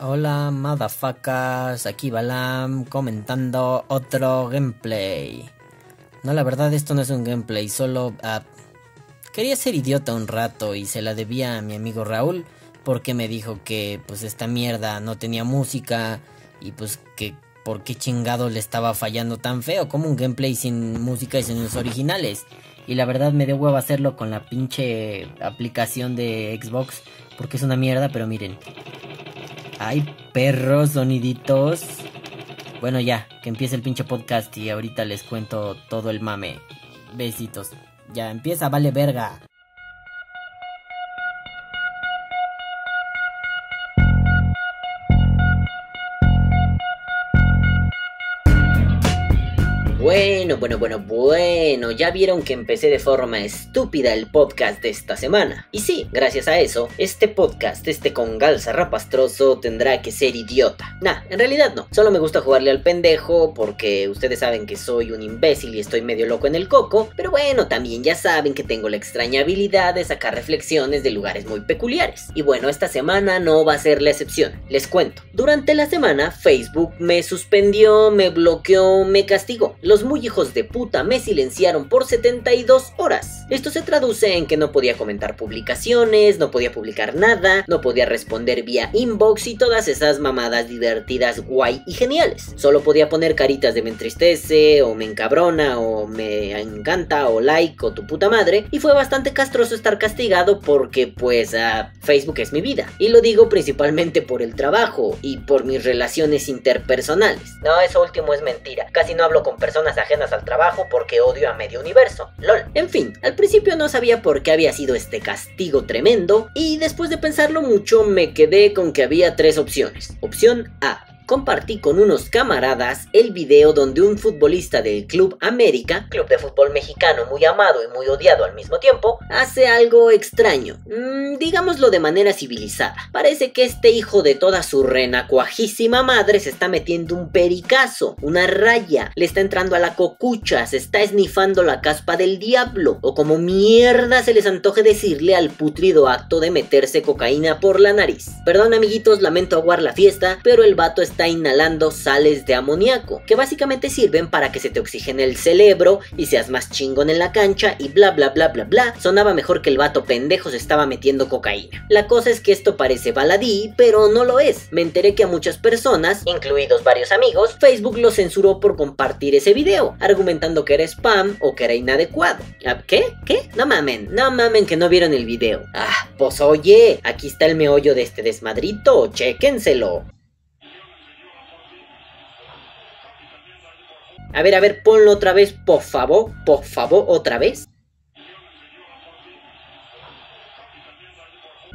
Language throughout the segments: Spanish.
Hola, motherfuckers, aquí Balam comentando otro gameplay. No, la verdad esto no es un gameplay, solo ah, quería ser idiota un rato y se la debía a mi amigo Raúl porque me dijo que pues esta mierda no tenía música y pues que por qué chingado le estaba fallando tan feo como un gameplay sin música y sin los originales. Y la verdad me dio huevo hacerlo con la pinche aplicación de Xbox porque es una mierda, pero miren. Ay, perros, soniditos. Bueno, ya, que empiece el pinche podcast y ahorita les cuento todo el mame. Besitos. Ya empieza, vale verga. Bueno, bueno, bueno, bueno, ya vieron que empecé de forma estúpida el podcast de esta semana. Y sí, gracias a eso, este podcast, este congal zarrapastroso, tendrá que ser idiota. Nah, en realidad no, solo me gusta jugarle al pendejo porque ustedes saben que soy un imbécil y estoy medio loco en el coco, pero bueno, también ya saben que tengo la extraña habilidad de sacar reflexiones de lugares muy peculiares. Y bueno, esta semana no va a ser la excepción, les cuento. Durante la semana, Facebook me suspendió, me bloqueó, me castigó. Los muy hijos de puta me silenciaron por 72 horas. Esto se traduce en que no podía comentar publicaciones, no podía publicar nada, no podía responder vía inbox y todas esas mamadas divertidas, guay y geniales. Solo podía poner caritas de me entristece, o me encabrona, o me encanta, o like, o tu puta madre. Y fue bastante castroso estar castigado porque pues uh, Facebook es mi vida. Y lo digo principalmente por el trabajo y por mis relaciones interpersonales. No, eso último es mentira. Casi no hablo con personas ajenas al trabajo porque odio a medio universo. LOL. En fin, al principio no sabía por qué había sido este castigo tremendo y después de pensarlo mucho me quedé con que había tres opciones. Opción A compartí con unos camaradas el video donde un futbolista del Club América, club de fútbol mexicano muy amado y muy odiado al mismo tiempo, hace algo extraño, mm, digámoslo de manera civilizada. Parece que este hijo de toda su renacuajísima madre se está metiendo un pericazo, una raya, le está entrando a la cocucha, se está esnifando la caspa del diablo, o como mierda se les antoje decirle al putrido acto de meterse cocaína por la nariz. Perdón amiguitos, lamento aguar la fiesta, pero el vato está inhalando sales de amoníaco, que básicamente sirven para que se te oxigene el cerebro y seas más chingón en la cancha y bla bla bla bla bla. Sonaba mejor que el vato pendejo se estaba metiendo cocaína. La cosa es que esto parece baladí, pero no lo es. Me enteré que a muchas personas, incluidos varios amigos, Facebook lo censuró por compartir ese video, argumentando que era spam o que era inadecuado. ¿Ah, ¿Qué? ¿Qué? No mamen, no mamen que no vieron el video. Ah, pues oye, aquí está el meollo de este desmadrito, chéquenselo. A ver, a ver, ponlo otra vez, por favor, por favor, otra vez.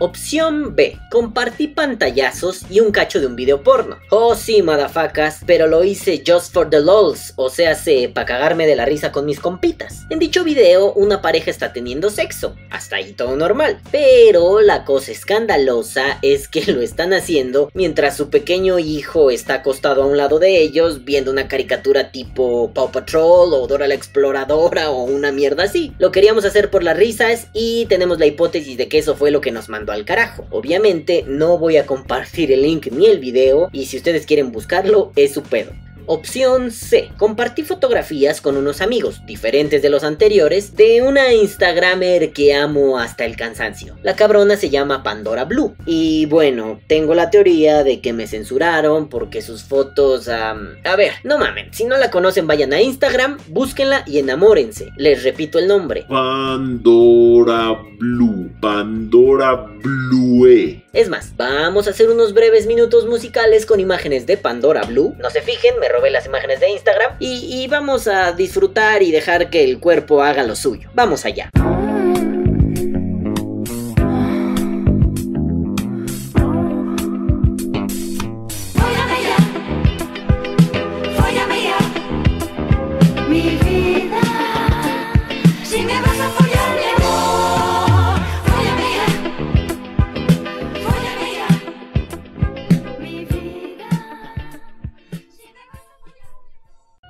Opción B. Compartí pantallazos y un cacho de un video porno. Oh sí, madafacas, pero lo hice just for the lols, o sea, se pa' cagarme de la risa con mis compitas. En dicho video, una pareja está teniendo sexo, hasta ahí todo normal. Pero la cosa escandalosa es que lo están haciendo mientras su pequeño hijo está acostado a un lado de ellos viendo una caricatura tipo Paw Patrol o Dora la Exploradora o una mierda así. Lo queríamos hacer por las risas y tenemos la hipótesis de que eso fue lo que nos mandó al carajo. Obviamente no voy a compartir el link ni el video y si ustedes quieren buscarlo es su pedo. Opción C. Compartí fotografías con unos amigos, diferentes de los anteriores, de una Instagramer que amo hasta el cansancio. La cabrona se llama Pandora Blue. Y bueno, tengo la teoría de que me censuraron porque sus fotos... a ver, no mamen, si no la conocen vayan a Instagram, búsquenla y enamórense. Les repito el nombre. Pandora Blue. Pandora Blue. Es más, vamos a hacer unos breves minutos musicales con imágenes de Pandora Blue. No se fijen, me robé las imágenes de Instagram. Y, y vamos a disfrutar y dejar que el cuerpo haga lo suyo. Vamos allá.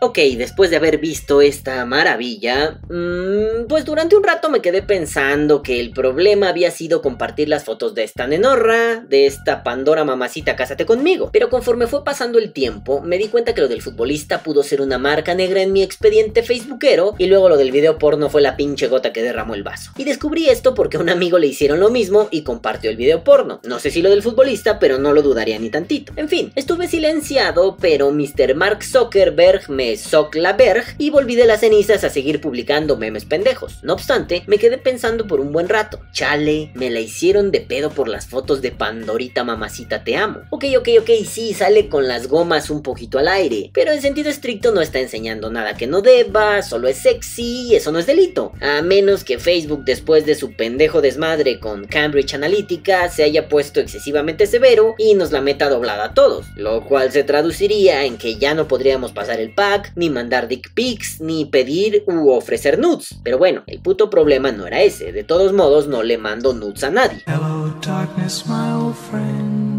Ok, después de haber visto esta maravilla, mmm, pues durante un rato me quedé pensando que el problema había sido compartir las fotos de esta nenorra, de esta Pandora mamacita cásate conmigo. Pero conforme fue pasando el tiempo, me di cuenta que lo del futbolista pudo ser una marca negra en mi expediente facebookero y luego lo del video porno fue la pinche gota que derramó el vaso. Y descubrí esto porque a un amigo le hicieron lo mismo y compartió el video porno. No sé si lo del futbolista, pero no lo dudaría ni tantito. En fin, estuve silenciado, pero Mr. Mark Zuckerberg me soc la berg y volví de las cenizas a seguir publicando memes pendejos. No obstante, me quedé pensando por un buen rato. Chale, me la hicieron de pedo por las fotos de Pandorita mamacita te amo. Ok, ok, ok, sí, sale con las gomas un poquito al aire, pero en sentido estricto no está enseñando nada que no deba, solo es sexy y eso no es delito. A menos que Facebook después de su pendejo desmadre con Cambridge Analytica se haya puesto excesivamente severo y nos la meta doblada a todos, lo cual se traduciría en que ya no podríamos pasar el pack, ni mandar dick pics, ni pedir u ofrecer nudes. Pero bueno, el puto problema no era ese, de todos modos no le mando nudes a nadie. Hello, darkness, my old friend.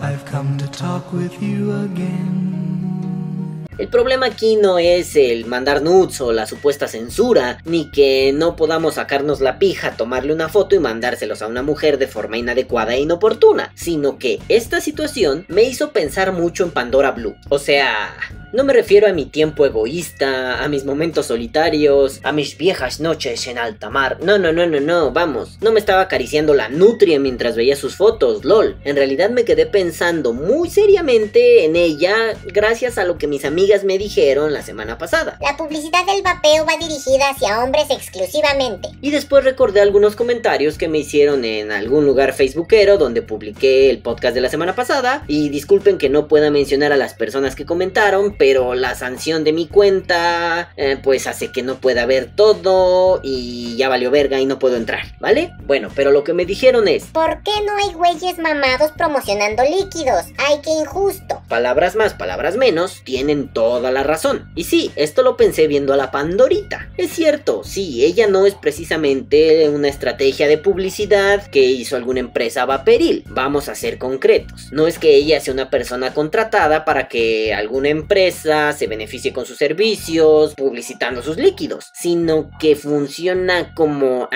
I've come to talk with you again. El problema aquí no es el mandar nudes o la supuesta censura, ni que no podamos sacarnos la pija, tomarle una foto y mandárselos a una mujer de forma inadecuada e inoportuna, sino que esta situación me hizo pensar mucho en Pandora Blue. O sea, no me refiero a mi tiempo egoísta, a mis momentos solitarios, a mis viejas noches en alta mar. No, no, no, no, no, vamos. No me estaba acariciando la nutria mientras veía sus fotos, lol. En realidad me quedé pensando muy seriamente en ella gracias a lo que mis amigas me dijeron la semana pasada. La publicidad del vapeo va dirigida hacia hombres exclusivamente. Y después recordé algunos comentarios que me hicieron en algún lugar facebookero donde publiqué el podcast de la semana pasada. Y disculpen que no pueda mencionar a las personas que comentaron, pero la sanción de mi cuenta eh, pues hace que no pueda ver todo y ya valió verga y no puedo entrar, ¿vale? Bueno, pero lo que me dijeron es, ¿Por qué no hay güeyes mamados promocionando líquidos? ¡Ay, qué injusto! palabras más, palabras menos, tienen toda la razón. Y sí, esto lo pensé viendo a la Pandorita. Es cierto, sí, ella no es precisamente una estrategia de publicidad que hizo alguna empresa vaporil. Vamos a ser concretos. No es que ella sea una persona contratada para que alguna empresa se beneficie con sus servicios, publicitando sus líquidos, sino que funciona como,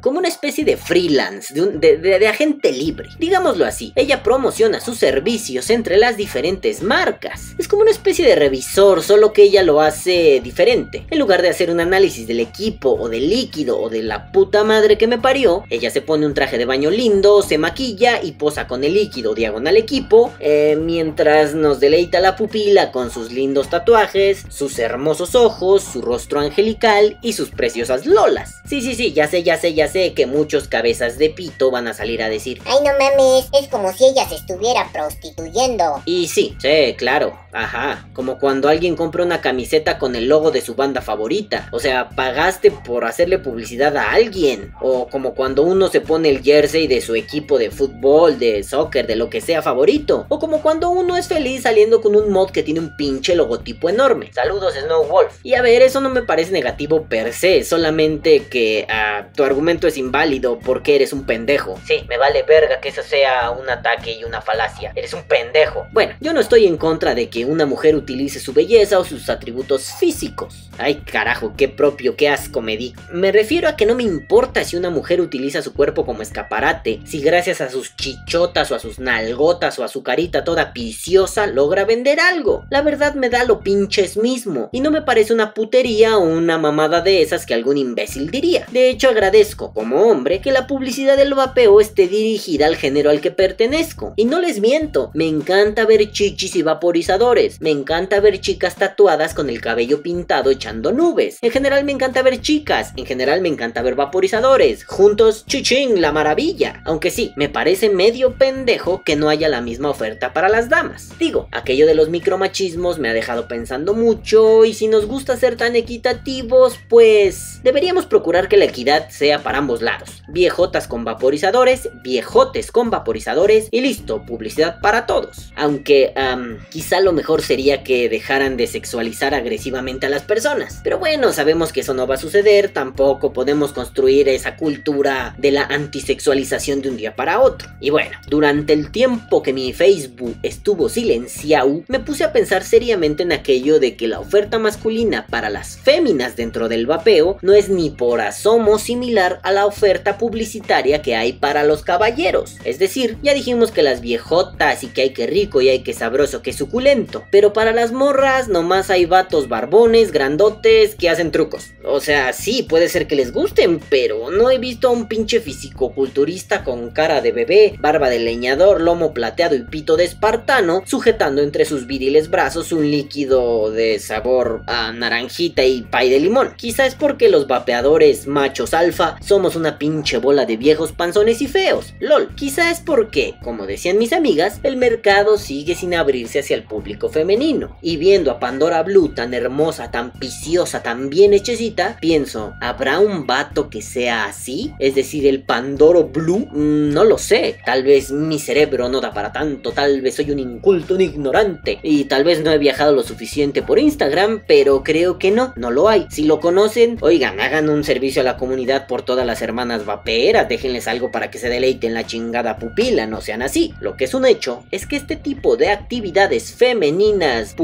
como una especie de freelance, de- de- de agente libre. Digámoslo así, ella promociona sus servicios entre las diferentes marcas. Es como una especie de revisor, solo que ella lo hace diferente. En lugar de hacer un análisis del equipo o del líquido o de la puta madre que me parió, ella se pone un traje de baño lindo, se maquilla y posa con el líquido diagonal equipo, eh, mientras nos deleita la pupila con sus lindos tatuajes, sus hermosos ojos, su rostro angelical y sus preciosas lolas. Sí, sí, sí, ya sé, ya sé, ya sé que muchos cabezas de pito van a salir a decir, Ay, no mames, es como si ella se estuviera prostituyendo. Y sí, sí, claro, ajá, como cuando alguien compra una camiseta con el logo de su banda favorita, o sea, pagaste por hacerle publicidad a alguien, o como cuando uno se pone el jersey de su equipo de fútbol, de soccer, de lo que sea favorito, o como cuando uno es feliz saliendo con un mod que tiene un pinche logotipo enorme. Saludos, Snow Wolf. Y a ver, eso no me parece negativo per se, solamente que ah, tu argumento es inválido porque eres un pendejo. Sí, me vale verga que eso sea un ataque y una falacia. Eres un pendejo. Bueno, yo no estoy en contra de que una mujer utilice su belleza o sus atributos físicos. Ay, carajo, qué propio, qué asco me di. Me refiero a que no me importa si una mujer utiliza su cuerpo como escaparate, si gracias a sus chichotas o a sus nalgotas o a su carita toda viciosa logra vender algo. La verdad me da lo pinches mismo. Y no me parece una putería o una mamada de esas que algún imbécil diría. De hecho, agradezco, como hombre, que la publicidad del vapeo esté dirigida al género al que pertenezco. Y no les miento, me encanta ver chichis y vaporizadores. Me encanta ver chicas tatuadas con el cabello pintado echando nubes. En general me encanta ver chicas. En general me encanta ver vaporizadores. Juntos, chichín, la maravilla. Aunque sí, me parece medio pendejo que no haya la misma oferta para las damas. Digo, aquello de los micromachismos me ha dejado pensando mucho y si nos gusta ser tan equitativos, pues deberíamos procurar que la equidad sea para ambos lados. Viejotas con vaporizadores, viejotes con vaporizadores y listo, publicidad para todos. Aunque am, quizá lo mejor sería que dejaran de sexualizar agresivamente a las personas. Pero bueno, sabemos que eso no va a suceder, tampoco podemos construir esa cultura de la antisexualización de un día para otro. Y bueno, durante el tiempo que mi Facebook estuvo silenciado, me puse a pensar seriamente en aquello de que la oferta masculina para las féminas dentro del vapeo no es ni por asomo similar a la oferta publicitaria que hay para los caballeros. Es decir, ya dijimos que las viejotas y que hay que rico y hay que sabroso que suculento. Pero para las morras nomás hay vatos barbones, grandotes que hacen trucos. O sea, sí, puede ser que les gusten, pero no he visto a un pinche fisicoculturista con cara de bebé, barba de leñador, lomo plateado y pito de espartano, sujetando entre sus viriles brazos un líquido de sabor a naranjita y pay de limón. Quizá es porque los vapeadores machos alfa somos una pinche bola de viejos panzones y feos. LOL, quizá es porque, como decían mis amigas, el mercado sigue sin abrirse hacia el público femenino. Y viendo a Pandora Blue tan hermosa, tan viciosa, tan bien hechecita, pienso, ¿habrá un vato que sea así? Es decir, el Pandoro Blue, Mm, no lo sé. Tal vez mi cerebro no da para tanto, tal vez soy un inculto, un ignorante. Y tal vez no he viajado lo suficiente por Instagram, pero creo que no, no lo hay. Si lo conocen, oigan, hagan un servicio a la comunidad por todas las hermanas vaperas, déjenles algo para que se deleiten la chingada pupila, no sean así. Lo que es un hecho es que este tipo de actividades femeninas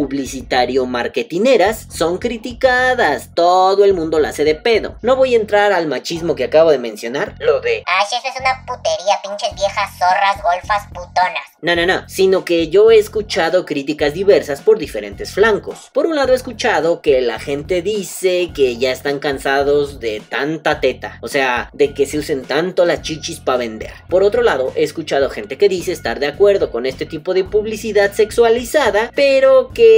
marketineras son criticadas, todo el mundo la hace de pedo. No voy a entrar al machismo que acabo de mencionar, lo de Ay, eso es una putería, pinches viejas zorras, golfas, putonas. No, no, no, sino que yo he escuchado críticas diversas por diferentes flancos. Por un lado he escuchado que la gente dice que ya están cansados de tanta teta, o sea, de que se usen tanto las chichis para vender. Por otro lado, he escuchado gente que dice estar de acuerdo con este tipo de publicidad sexualizada, pero que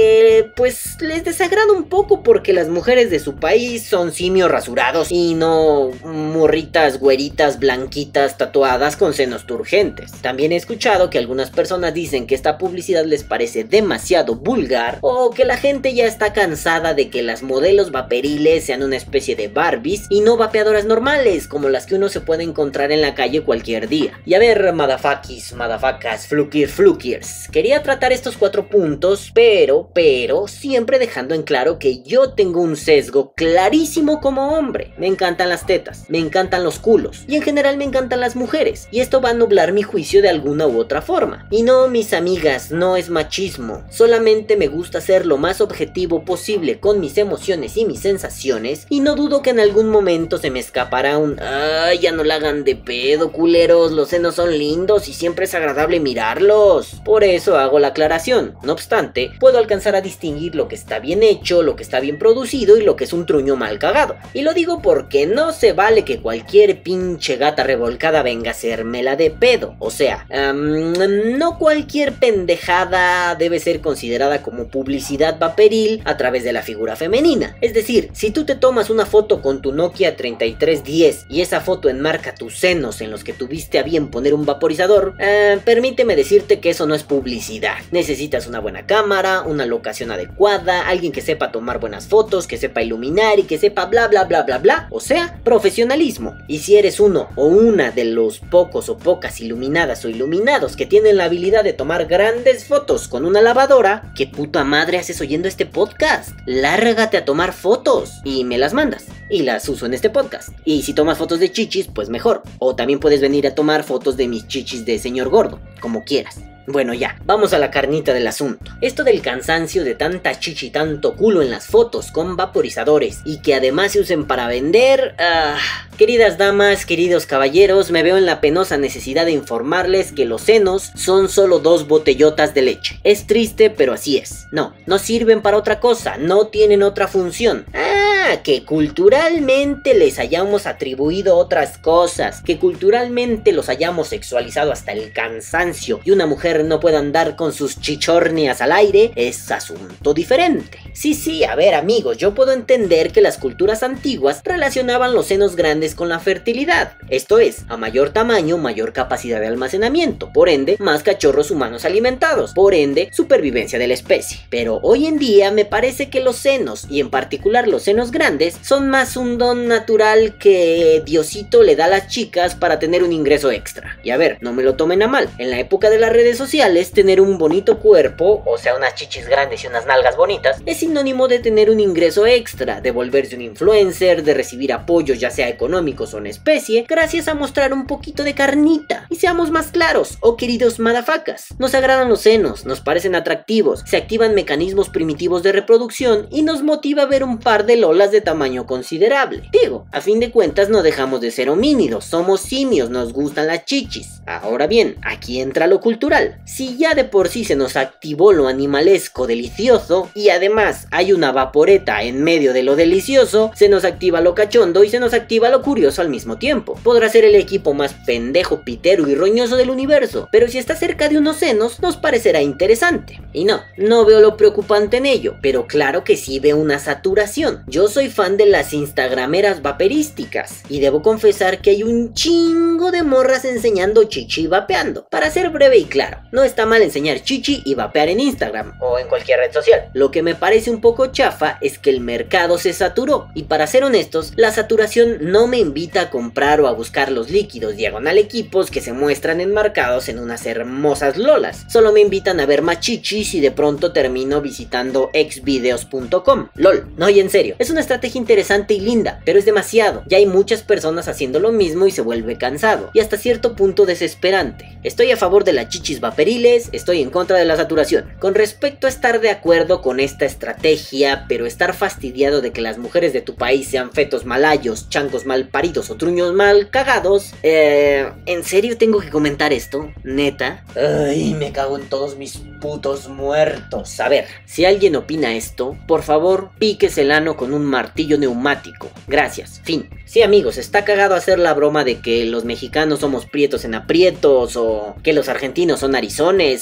pues les desagrada un poco porque las mujeres de su país son simios rasurados y no morritas güeritas blanquitas tatuadas con senos turgentes. También he escuchado que algunas personas dicen que esta publicidad les parece demasiado vulgar o que la gente ya está cansada de que las modelos vaperiles sean una especie de Barbies y no vapeadoras normales como las que uno se puede encontrar en la calle cualquier día. Y a ver, madafakis, madafacas, flukir, flukiers, quería tratar estos cuatro puntos, pero, pero, siempre dejando en claro que yo tengo un sesgo clarísimo como hombre. Me encantan las tetas, me encantan los culos y en general me encantan las mujeres y esto va a nublar mi juicio de alguna u otra forma. Y no, mis amigas, no es machismo. Solamente me gusta ser lo más objetivo posible con mis emociones y mis sensaciones. Y no dudo que en algún momento se me escapará un... Ay, ya no la hagan de pedo, culeros. Los senos son lindos y siempre es agradable mirarlos. Por eso hago la aclaración. No obstante, puedo alcanzar a distinguir lo que está bien hecho, lo que está bien producido y lo que es un truño mal cagado. Y lo digo porque no se vale que cualquier pinche gata revolcada venga a hacérmela de pedo. O sea, no cualquier pendejada debe ser considerada como publicidad vaporil a través de la figura femenina. Es decir, si tú te tomas una foto con tu Nokia 3310 y esa foto enmarca tus senos en los que tuviste a bien poner un vaporizador, eh, permíteme decirte que eso no es publicidad. Necesitas una buena cámara, una locación adecuada, alguien que sepa tomar buenas fotos, que sepa iluminar y que sepa bla bla bla bla bla. O sea, profesionalismo. Y si eres uno o una de los pocos o pocas iluminadas o iluminados que tienen la habilidad de tomar grandes fotos con una lavadora, ¿qué puta madre haces oyendo este podcast? Lárgate a tomar fotos y me las mandas. Y las uso en este podcast. Y si tomas fotos de chichis, pues mejor. O también puedes venir a tomar fotos de mis chichis de señor gordo, como quieras. Bueno ya, vamos a la carnita del asunto. Esto del cansancio de tanta chichi tanto culo en las fotos con vaporizadores y que además se usen para vender... ah, Queridas damas, queridos caballeros, me veo en la penosa necesidad de informarles que los senos son solo dos botellotas de leche. Es triste, pero así es. No, no sirven para otra cosa, no tienen otra función. Ah, que culturalmente les hayamos atribuido otras cosas, que culturalmente los hayamos sexualizado hasta el cansancio y una mujer no pueda andar con sus chichornias al aire, es asunto diferente. Sí, sí, a ver amigos, yo puedo entender que las culturas antiguas relacionaban los senos grandes con la fertilidad. Esto es, a mayor tamaño, mayor capacidad de almacenamiento, por ende, más cachorros humanos alimentados, por ende, supervivencia de la especie. Pero hoy en día me parece que los senos, y en particular los senos grandes son más un don natural que Diosito le da a las chicas para tener un ingreso extra. Y a ver, no me lo tomen a mal. En la época de las redes sociales, tener un bonito cuerpo, o sea, unas chichis grandes y unas nalgas bonitas, es sinónimo de tener un ingreso extra, de volverse un influencer, de recibir apoyos ya sea económicos o en especie, gracias a mostrar un poquito de carnita. Y seamos más claros, oh queridos madafacas, nos agradan los senos, nos parecen atractivos, se activan mecanismos primitivos de reproducción y nos motiva ver un par de lolas de tamaño considerable. Digo, a fin de cuentas no dejamos de ser homínidos, somos simios, nos gustan las chichis. Ahora bien, aquí entra lo cultural. Si ya de por sí se nos activó lo animalesco delicioso y además hay una vaporeta en medio de lo delicioso, se nos activa lo cachondo y se nos activa lo curioso al mismo tiempo. Podrá ser el equipo más pendejo, pitero y roñoso del universo, pero si está cerca de unos senos nos parecerá interesante. Y no, no veo lo preocupante en ello, pero claro que sí veo una saturación. Yo soy fan de las instagrameras vaperísticas y debo confesar que hay un chingo de morras enseñando chichi vapeando. Para ser breve y claro, no está mal enseñar chichi y vapear en Instagram o en cualquier red social. Lo que me parece un poco chafa es que el mercado se saturó y para ser honestos, la saturación no me invita a comprar o a buscar los líquidos diagonal equipos que se muestran enmarcados en unas hermosas lolas. Solo me invitan a ver más chichis y de pronto termino visitando xvideos.com. LOL, no y en serio, es una estrategia interesante y linda, pero es demasiado. Ya hay muchas personas haciendo lo mismo y se vuelve cansado y hasta cierto punto desesperante. Estoy a favor de las chichis vaporiles, estoy en contra de la saturación. Con respecto a estar de acuerdo con esta estrategia, pero estar fastidiado de que las mujeres de tu país sean fetos malayos, chancos mal paridos o truños mal cagados, eh, ¿en serio tengo que comentar esto? ¿Neta? Ay, me cago en todos mis putos muertos. A ver, si alguien opina esto, por favor, piques el ano con un martillo neumático. Gracias. Fin. Sí, amigos, está cagado hacer la broma de que los mexicanos somos prietos en aprietos, o que los argentinos son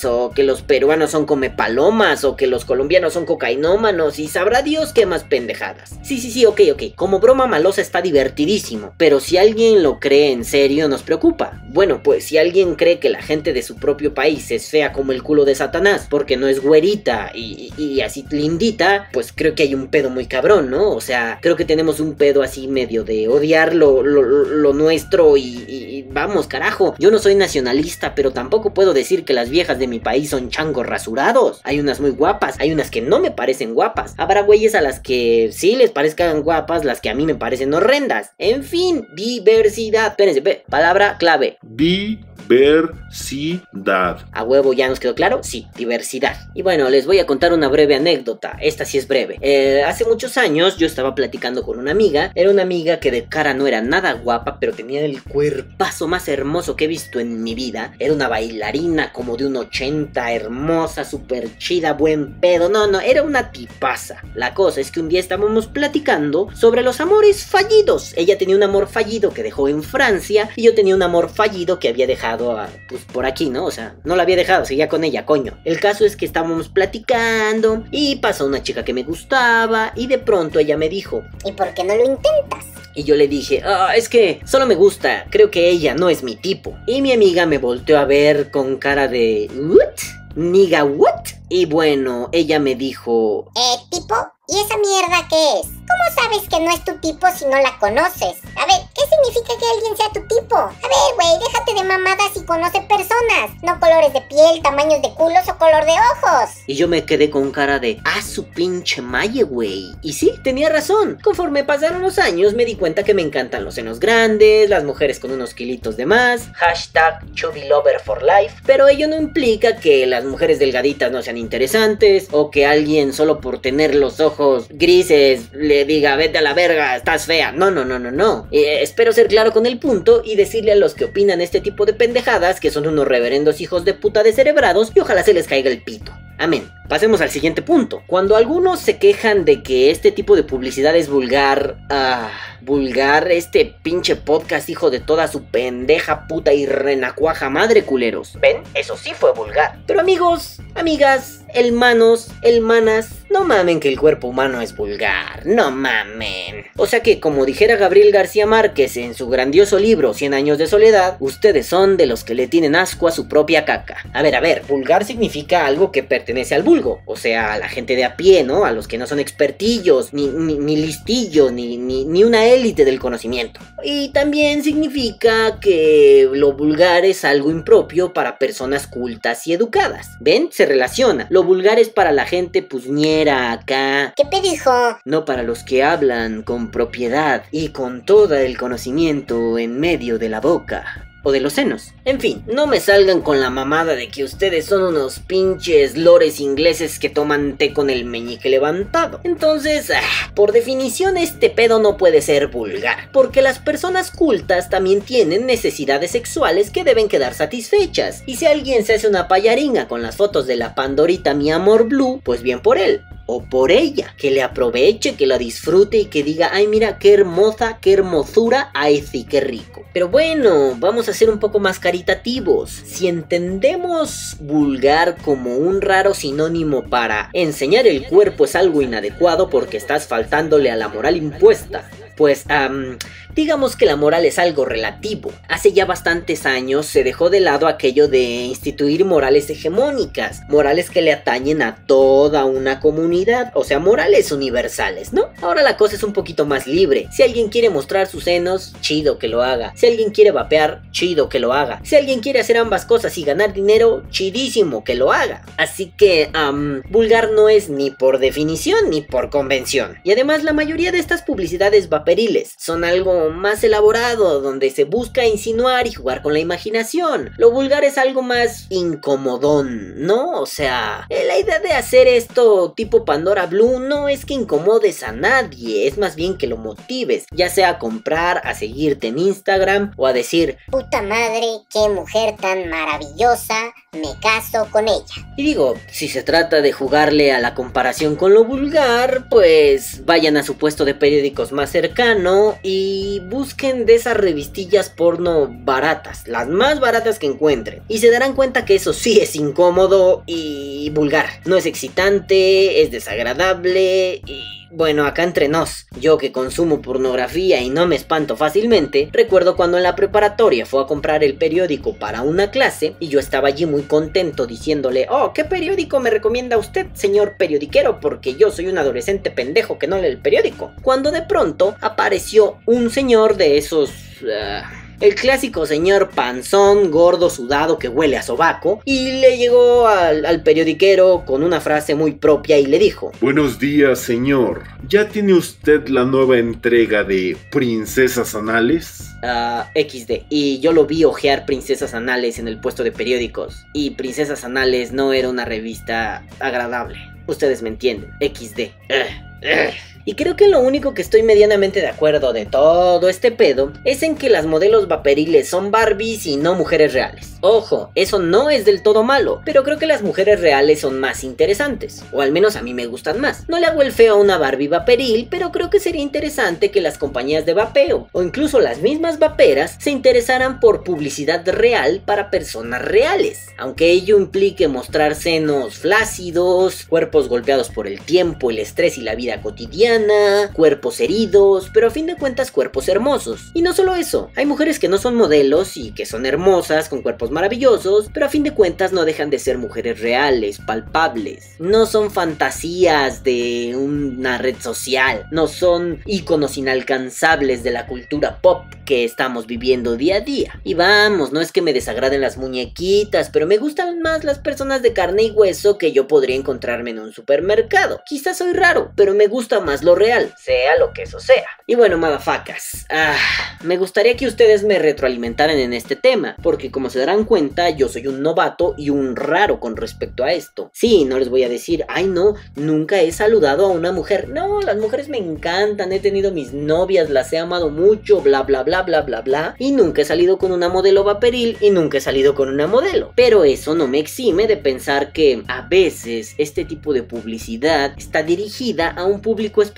o que los peruanos son come palomas, o que los colombianos son cocainómanos, y sabrá Dios qué más pendejadas. Sí, sí, sí, ok, ok. Como broma malosa está divertidísimo, pero si alguien lo cree en serio, nos preocupa. Bueno, pues si alguien cree que la gente de su propio país es fea como el culo de Satanás, porque no es güerita y, así lindita, pues creo que hay un pedo muy cabrón, ¿no? O sea, creo que tenemos un pedo así medio de odiar lo, nuestro y- y vamos, carajo. Yo no soy nacionalista, pero tampoco puedo decir que las viejas de mi país son changos rasurados. Hay unas muy guapas, hay unas que no me parecen guapas. Habrá güeyes a las que sí les parezcan guapas, las que a mí me parecen horrendas. En fin, diversidad. Espérense, palabra clave. Diversidad. ¿A huevo ya nos quedó claro? Sí, diversidad. Y bueno, les voy a contar una breve anécdota. Esta sí es breve. Eh, hace muchos años yo estaba platicando con una amiga. Era una amiga que de cara no era nada guapa, pero tenía el cuerpazo más hermoso que he visto en mi vida. Era una bailarina como de un 80, hermosa, súper chida, buen pedo. No, no, era una tipaza. La cosa es que un día estábamos platicando sobre los amores fallidos. Ella tenía un amor fallido que dejó en Francia y yo tenía un amor fallido que había dejado a, pues, por aquí, ¿no? O sea, no la había dejado, seguía con ella, coño. El caso es que estábamos platicando y pasó una chica que me gustaba y de pronto ella me dijo, ¿Y por qué no lo intentas? y yo le dije, ah, es que solo me gusta, creo que ella no es mi tipo. Y mi amiga me volteó a ver con cara de, ¿what? Niga, ¿what? Y bueno, ella me dijo, ¿Eh, tipo? ¿Y esa mierda qué es? ¿Cómo sabes que no es tu tipo si no la conoces? A ver, ¿qué significa que alguien sea tu tipo? A ver, güey, déjate de mamadas y conoce personas, no colores de piel, tamaños de culos o color de ojos. Y yo me quedé con cara de, ah, su pinche malle, güey. Y sí, tenía razón. Conforme pasaron los años, me di cuenta que me encantan los senos grandes, las mujeres con unos kilitos de más, hashtag chubby for life. Pero ello no implica que las mujeres delgaditas no sean interesantes, o que alguien solo por tener los ojos grises diga, vete a la verga, estás fea. No, no, no, no, no. Eh, espero ser claro con el punto y decirle a los que opinan este tipo de pendejadas que son unos reverendos hijos de puta descerebrados y ojalá se les caiga el pito. Amén. Pasemos al siguiente punto. Cuando algunos se quejan de que este tipo de publicidad es vulgar, ah, vulgar, este pinche podcast hijo de toda su pendeja puta y renacuaja madre culeros. ¿Ven? Eso sí fue vulgar. Pero amigos, amigas, hermanos, hermanas, No mamen que el cuerpo humano es vulgar, no mamen. O sea que, como dijera Gabriel García Márquez en su grandioso libro Cien años de soledad, ustedes son de los que le tienen asco a su propia caca. A ver, a ver, vulgar significa algo que pertenece al vulgo, o sea, a la gente de a pie, ¿no? A los que no son expertillos, ni, ni, ni listillos, ni, ni, ni una élite del conocimiento. Y también significa que lo vulgar es algo impropio para personas cultas y educadas. ¿Ven? Se relaciona. Lo vulgar es para la gente acá, ¿Qué pedo, hijo? no para los que hablan con propiedad y con todo el conocimiento en medio de la boca. O de los senos. En fin, no me salgan con la mamada de que ustedes son unos pinches lores ingleses que toman té con el meñique levantado. Entonces, ah, por definición este pedo no puede ser vulgar. Porque las personas cultas también tienen necesidades sexuales que deben quedar satisfechas. Y si alguien se hace una payaringa con las fotos de la Pandorita mi amor blue, pues bien por él o por ella, que le aproveche, que la disfrute y que diga, ay mira qué hermosa, qué hermosura, ay sí, qué rico. Pero bueno, vamos a ser un poco más caritativos. Si entendemos vulgar como un raro sinónimo para enseñar el cuerpo es algo inadecuado porque estás faltándole a la moral impuesta, pues am, digamos que la moral es algo relativo. Hace ya bastantes años se dejó de lado aquello de instituir morales hegemónicas, morales que le atañen a toda una comunidad, o sea, morales universales, ¿no? Ahora la cosa es un poquito más libre. Si alguien quiere mostrar sus senos, chido que lo haga. Si alguien quiere vapear, chido que lo haga. Si alguien quiere hacer ambas cosas y ganar dinero, chidísimo que lo haga. Así que, am, vulgar no es ni por definición ni por convención. Y además la mayoría de estas publicidades vaporiles son algo más elaborado, donde se busca insinuar y jugar con la imaginación. Lo vulgar es algo más incomodón, ¿no? O sea, eh, la idea de hacer esto tipo Pandora Blue no es que incomodes a nadie, es más bien que lo motives, ya sea a comprar, a seguirte en Instagram o a decir, Puta madre, qué mujer tan maravillosa, me caso con ella. Y digo, si se trata de jugarle a la comparación con lo vulgar, pues vayan a su puesto de periódicos más cercano y busquen de esas revistillas porno baratas, las más baratas que encuentren. Y se darán cuenta que eso sí es incómodo y vulgar. No es excitante, es desagradable y... Bueno, acá entre nos, yo que consumo pornografía y no me espanto fácilmente, recuerdo cuando en la preparatoria fue a comprar el periódico para una clase y yo estaba allí muy contento diciéndole, oh, ¿qué periódico me recomienda usted, señor periodiquero? Porque yo soy un adolescente pendejo que no lee el periódico. Cuando de pronto apareció un señor de esos... ah, el clásico señor panzón, gordo, sudado que huele a sobaco, y le llegó al, al periodiquero con una frase muy propia y le dijo, Buenos días, señor. ¿Ya tiene usted la nueva entrega de Princesas Anales? ah, XD. Y yo lo vi ojear Princesas Anales en el puesto de periódicos. Y Princesas Anales no era una revista agradable. Ustedes me entienden. XD. Ugh, ugh. Y creo que lo único que estoy medianamente de acuerdo de todo este pedo es en que las modelos vaporiles son Barbies y no mujeres reales. Ojo, eso no es del todo malo, pero creo que las mujeres reales son más interesantes, o al menos a mí me gustan más. No le hago el feo a una Barbie vaporil, pero creo que sería interesante que las compañías de vapeo, o incluso las mismas vaperas, se interesaran por publicidad real para personas reales, aunque ello implique mostrar senos flácidos, cuerpos golpeados por el tiempo, el estrés y la vida cotidiana, cuerpos heridos, pero a fin de cuentas cuerpos hermosos. Y no solo eso, hay mujeres que no son modelos y que son hermosas, con cuerpos maravillosos, pero a fin de cuentas no dejan de ser mujeres reales, palpables. No son fantasías de una red social, no son íconos inalcanzables de la cultura pop que estamos viviendo día a día. Y vamos, no es que me desagraden las muñequitas, pero me gustan más las personas de carne y hueso que yo podría encontrarme en un supermercado. Quizás soy raro, pero me gusta más lo real, sea lo que eso sea. Y bueno, madafacas, ah, me gustaría que ustedes me retroalimentaran en este tema, porque como se darán cuenta, yo soy un novato y un raro con respecto a esto. Sí, no les voy a decir, ay no, nunca he saludado a una mujer. No, las mujeres me encantan, he tenido mis novias, las he amado mucho, bla bla bla bla bla bla. Y nunca he salido con una modelo vaporil y nunca he salido con una modelo. Pero eso no me exime de pensar que a veces este tipo de publicidad está dirigida a un público específico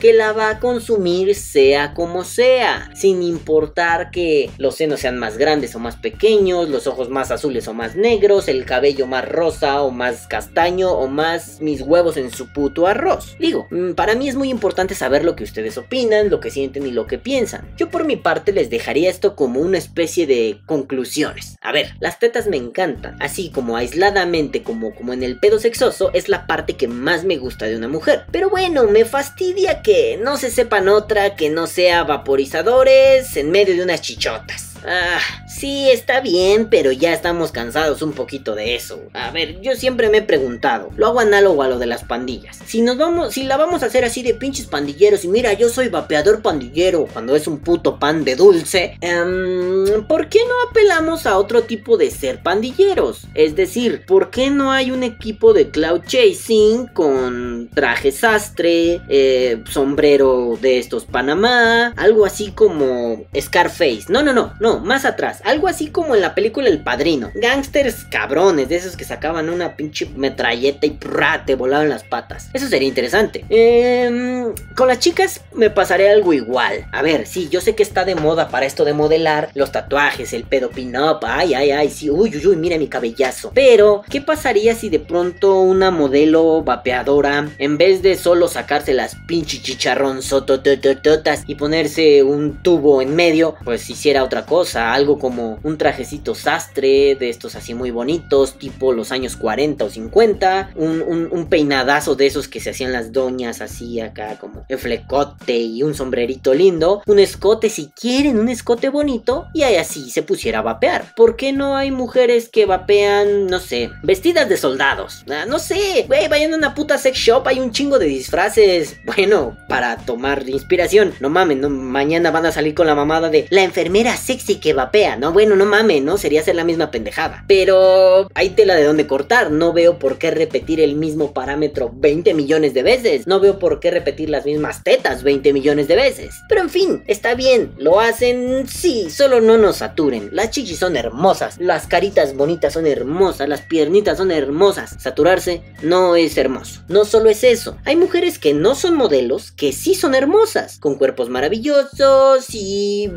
que la va a consumir sea como sea, sin importar que los senos sean más grandes o más pequeños, los ojos más azules o más negros, el cabello más rosa o más castaño o más mis huevos en su puto arroz. Digo, mm, para mí es muy importante saber lo que ustedes opinan, lo que sienten y lo que piensan. Yo por mi parte les dejaría esto como una especie de conclusiones. A ver, las tetas me encantan, así como aisladamente como, como en el pedo sexoso es la parte que más me gusta de una mujer. Pero bueno, me fastidia que no se sepan otra que no sea vaporizadores en medio de unas chichotas. Ah, sí, está bien, pero ya estamos cansados un poquito de eso. A ver, yo siempre me he preguntado, lo hago análogo a lo de las pandillas. Si nos vamos, si la vamos a hacer así de pinches pandilleros y mira, yo soy vapeador pandillero cuando es un puto pan de dulce, em, ¿por qué no apelamos a otro tipo de ser pandilleros? Es decir, ¿por qué no hay un equipo de cloud chasing con traje sastre, eh, sombrero de estos Panamá, algo así como Scarface? No, no, no, no, más atrás, algo así como en la película El Padrino. Gangsters cabrones, de esos que sacaban una pinche metralleta y prrra, te volaban las patas. Eso sería interesante. Em, con las chicas me pasaré algo igual. A ver, sí, yo sé que está de moda para esto de modelar los tatuajes, el pedo pin-up, ay, ay, ay, sí, uy, uy, uy, mira mi cabellazo. Pero, ¿qué pasaría si de pronto una modelo vapeadora, en vez de solo sacarse las pinches chicharrón sotototototas y ponerse un tubo en medio, pues hiciera otra cosa, algo como un trajecito sastre de estos así muy bonitos, tipo los años 40 o 50, un, un- peinadazo de esos que se hacían las doñas así acá como el flecote y un sombrerito lindo, un escote si quieren, un escote bonito y ahí así se pusiera a vapear. ¿Por qué no hay mujeres que vapean, no sé, vestidas de soldados? Ah, no sé, güey, vayan a una puta sex shop, hay un chingo de disfraces, bueno, para tomar inspiración. No mamen, no, mañana van a salir con la mamada de la enfermera sexy que vapea, ¿no? Bueno, no mamen, ¿no? Sería hacer la misma pendejada. Pero hay tela de dónde cortar, no veo por qué repetir el mismo parámetro 20 millones de veces, no veo por qué repetir las mismas tetas 20 millones de veces. Pero en fin, está bien, lo hacen, sí, solo no nos saturen. Las chichis son hermosas, las caritas bonitas son hermosas, las piernitas son hermosas. Saturarse no es hermoso. No solo es eso, hay mujeres que no son modelos, que sí son hermosas, con cuerpos maravillosos y...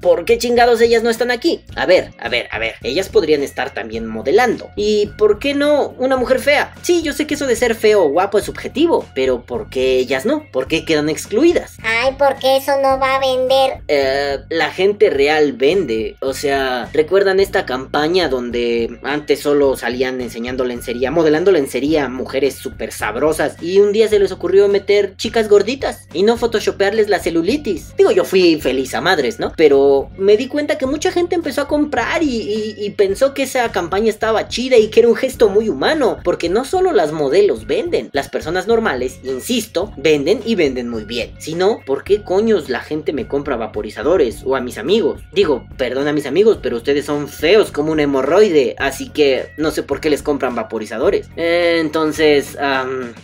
¿Por qué chingados ellas no están aquí? A ver, a ver, a ver, ellas podrían estar también modelando. ¿Y por qué no una mujer fea? Sí, yo sé que eso de ser feo o guapo es subjetivo, pero ¿por qué ellas no? ¿Por qué quedan excluidas? Ay, porque eso no va a vender. Eh, la gente real vende. O sea, ¿recuerdan esta campaña donde antes solo salían enseñando lencería, modelando lencería a mujeres súper sabrosas y un día se les ocurrió meter chicas gorditas y no photoshopearles la celulitis? Digo, yo fui feliz a madres, ¿no? Pero me di cuenta que mucha gente empezó a comprar y, pensó que esa campaña estaba chida y que era un gesto muy humano, porque no solo las modelos venden, las personas normales, insisto, venden y venden muy bien. Si no, ¿por qué coños la gente me compra vaporizadores o a mis amigos? Digo, perdón a mis amigos, pero ustedes son feos como un hemorroide, así que no sé por qué les compran vaporizadores. Entonces,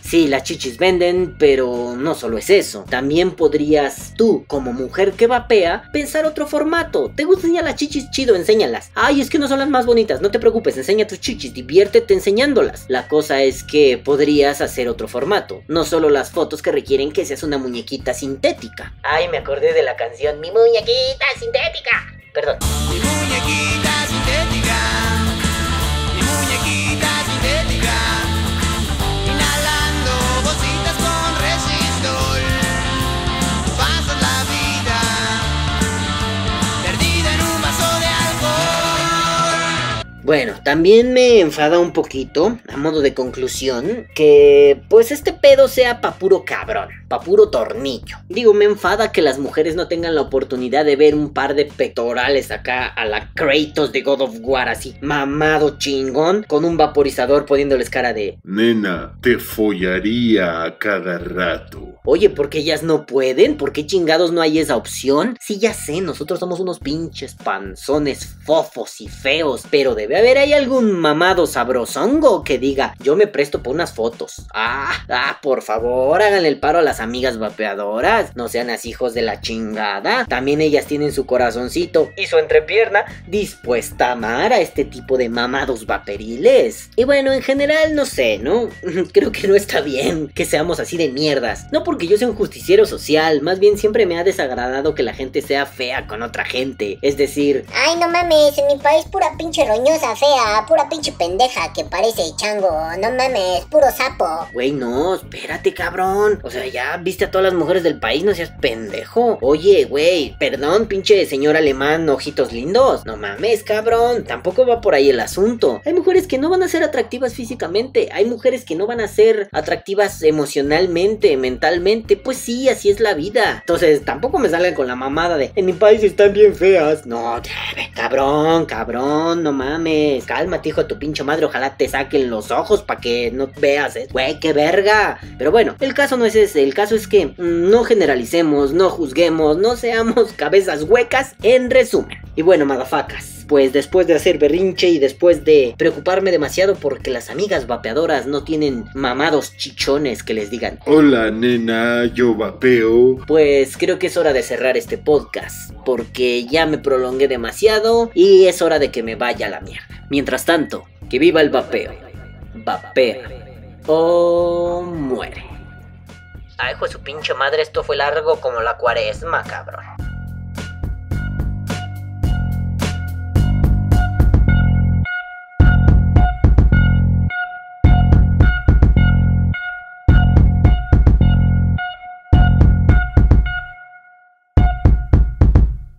sí, las chichis venden, pero no solo es eso. También podrías tú, como mujer que vapea, pensar otro formato. ¿Te gusta las chichis? Chido, enséñalas. Ay, es que no son las más bonitas, no te preocupes, enseña tus chichis, diviértete enseñándolas. La cosa es que podrías hacer otro formato, no solo las fotos que requieren que seas una muñequita sintética. Ay, me acordé de la canción Mi muñequita sintética. Perdón. Mi muñequita Bueno, también me enfada un poquito, a modo de conclusión, que pues este pedo sea pa' puro cabrón, pa' puro tornillo. Digo, me enfada que las mujeres no tengan la oportunidad de ver un par de pectorales acá a la Kratos de God of War así, mamado chingón, con un vaporizador poniéndoles cara de... Nena, te follaría a cada rato. Oye, ¿por qué ellas no pueden? ¿Por qué chingados no hay esa opción? Sí, ya sé, nosotros somos unos pinches panzones fofos y feos, pero de A ver, ¿hay algún mamado sabrosongo que diga, yo me presto por unas fotos? Ah, ah, por favor, háganle el paro a las amigas vapeadoras. No sean así hijos de la chingada. También ellas tienen su corazoncito y su entrepierna dispuesta a amar a este tipo de mamados vaperiles. Y bueno, en general, no sé, ¿no? Creo que no está bien que seamos así de mierdas. No porque yo sea un justiciero social, más bien siempre me ha desagradado que la gente sea fea con otra gente. Es decir, Ay, no mames, en mi país pura pinche roñosa fea, pura pinche pendeja que parece chango. No mames, puro sapo. Güey, no, espérate, cabrón. O sea, ya viste a todas las mujeres del país, no seas pendejo. Oye, güey, perdón, pinche señor alemán, ojitos lindos. No mames, cabrón. Tampoco va por ahí el asunto. Hay mujeres que no van a ser atractivas físicamente. Hay mujeres que no van a ser atractivas emocionalmente, mentalmente. Pues sí, así es la vida. Entonces, tampoco me salgan con la mamada de en mi país están bien feas. No, cabrón, cabrón, no mames. Cálmate, hijo de tu pinche madre. Ojalá te saquen los ojos para que no veas, ¿eh? Güey, qué verga. Pero bueno, el caso no es ese. El caso es que mm, no generalicemos, no juzguemos, no seamos cabezas huecas. En resumen. Y bueno, madafacas. Pues después de hacer berrinche y después de preocuparme demasiado porque las amigas vapeadoras no tienen mamados chichones que les digan, Hola nena, yo vapeo. pues creo que es hora de cerrar este podcast, porque ya me prolongué demasiado y es hora de que me vaya a la mierda. Mientras tanto, que viva el vapeo. Vapea. O muere. Ay, hijo de su pinche madre, esto fue largo como la cuaresma, cabrón.